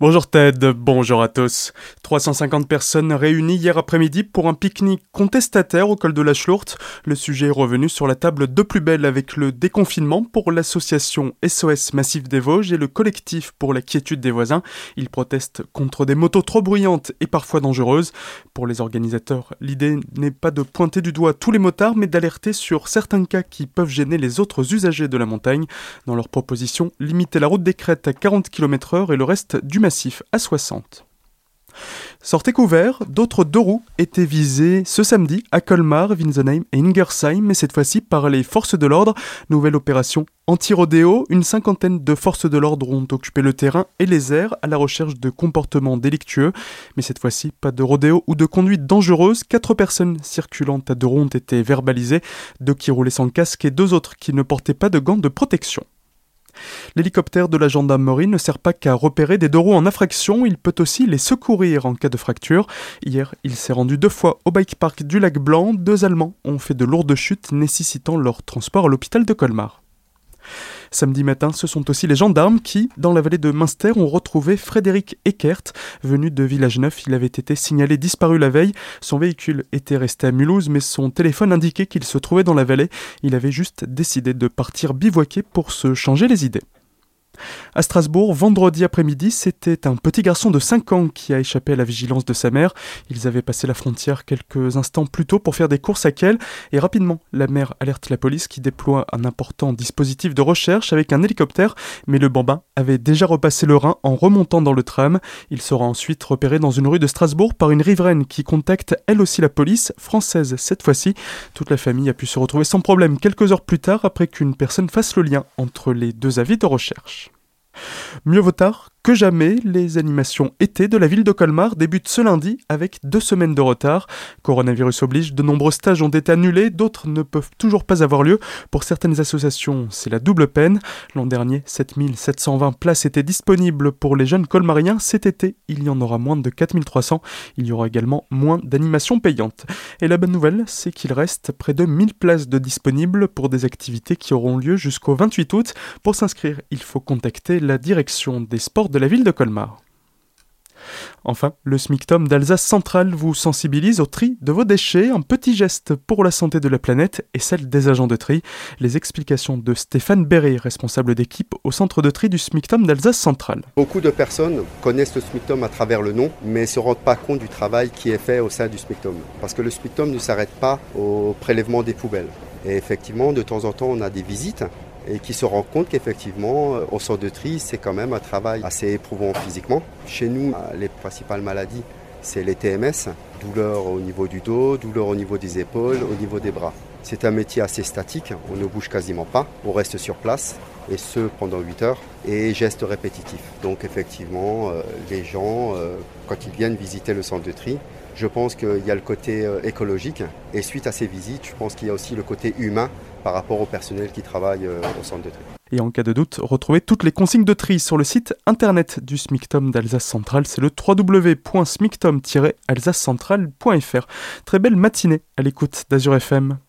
Bonjour Ted, bonjour à tous. 350 personnes réunies hier après-midi pour un pique-nique contestataire au col de la Schlourte. Le sujet est revenu sur la table de plus belle avec le déconfinement pour l'association SOS Massif des Vosges et le collectif pour la quiétude des voisins. Ils protestent contre des motos trop bruyantes et parfois dangereuses. Pour les organisateurs, l'idée n'est pas de pointer du doigt tous les motards mais d'alerter sur certains cas qui peuvent gêner les autres usagers de la montagne. Dans leur proposition, limiter la route des crêtes à 40 km/h et le reste du à 60. Sortez couvert, d'autres deux roues étaient visées ce samedi à Colmar, Winsenheim et Ingersheim, mais cette fois-ci par les forces de l'ordre. Nouvelle opération anti-rodéo, une cinquantaine de forces de l'ordre ont occupé le terrain et les airs à la recherche de comportements délictueux. Mais cette fois-ci, pas de rodéo ou de conduite dangereuse. Quatre personnes circulant à deux roues ont été verbalisées, deux qui roulaient sans casque et deux autres qui ne portaient pas de gants de protection. L'hélicoptère de la gendarmerie ne sert pas qu'à repérer des deux en infraction, il peut aussi les secourir en cas de fracture. Hier, il s'est rendu deux fois au bike park du lac Blanc. Deux Allemands ont fait de lourdes chutes nécessitant leur transport à l'hôpital de Colmar. Samedi matin, ce sont aussi les gendarmes qui, dans la vallée de Münster, ont retrouvé Frédéric Eckert. Venu de Village Neuf, il avait été signalé disparu la veille. Son véhicule était resté à Mulhouse, mais son téléphone indiquait qu'il se trouvait dans la vallée. Il avait juste décidé de partir bivouaquer pour se changer les idées. À Strasbourg, vendredi après-midi, c'était un petit garçon de 5 ans qui a échappé à la vigilance de sa mère. Ils avaient passé la frontière quelques instants plus tôt pour faire des courses à Kiel et rapidement, la mère alerte la police qui déploie un important dispositif de recherche avec un hélicoptère, mais le bambin avait déjà repassé le Rhin en remontant dans le tram. Il sera ensuite repéré dans une rue de Strasbourg par une riveraine qui contacte elle aussi la police, française cette fois-ci. Toute la famille a pu se retrouver sans problème quelques heures plus tard après qu'une personne fasse le lien entre les deux avis de recherche. Mieux vaut tard que jamais, les animations été de la ville de Colmar débutent ce lundi avec deux semaines de retard. Coronavirus oblige, de nombreux stages ont été annulés, d'autres ne peuvent toujours pas avoir lieu. Pour certaines associations, c'est la double peine. L'an dernier, 7720 places étaient disponibles pour les jeunes colmariens. Cet été, il y en aura moins de 4300. Il y aura également moins d'animations payantes. Et la bonne nouvelle, c'est qu'il reste près de 1000 places de disponibles pour des activités qui auront lieu jusqu'au 28 août. Pour s'inscrire, il faut contacter la direction des sports de la ville de Colmar. Enfin, le SMICTOM d'Alsace centrale vous sensibilise au tri de vos déchets, un petit geste pour la santé de la planète et celle des agents de tri. Les explications de Stéphane Berry, responsable d'équipe au centre de tri du SMICTOM d'Alsace centrale. Beaucoup de personnes connaissent le SMICTOM à travers le nom, mais ne se rendent pas compte du travail qui est fait au sein du SMICTOM. Parce que le SMICTOM ne s'arrête pas au prélèvement des poubelles. Et effectivement, de temps en temps, on a des visites et qui se rend compte qu'effectivement, euh, au centre de tri, c'est quand même un travail assez éprouvant physiquement. Chez nous, euh, les principales maladies, c'est les TMS, douleur au niveau du dos, douleur au niveau des épaules, au niveau des bras. C'est un métier assez statique, on ne bouge quasiment pas, on reste sur place, et ce pendant 8 heures, et gestes répétitifs. Donc effectivement, euh, les gens, quand ils viennent visiter le centre de tri, je pense qu'il y a le côté écologique, et suite à ces visites, je pense qu'il y a aussi le côté humain par rapport au personnel qui travaille euh, au centre de tri. Et en cas de doute, retrouvez toutes les consignes de tri sur le site internet du SMICTOM d'Alsace Centrale, c'est le www.smictom-alsace-centrale.fr. Très belle matinée à l'écoute d'Azur FM.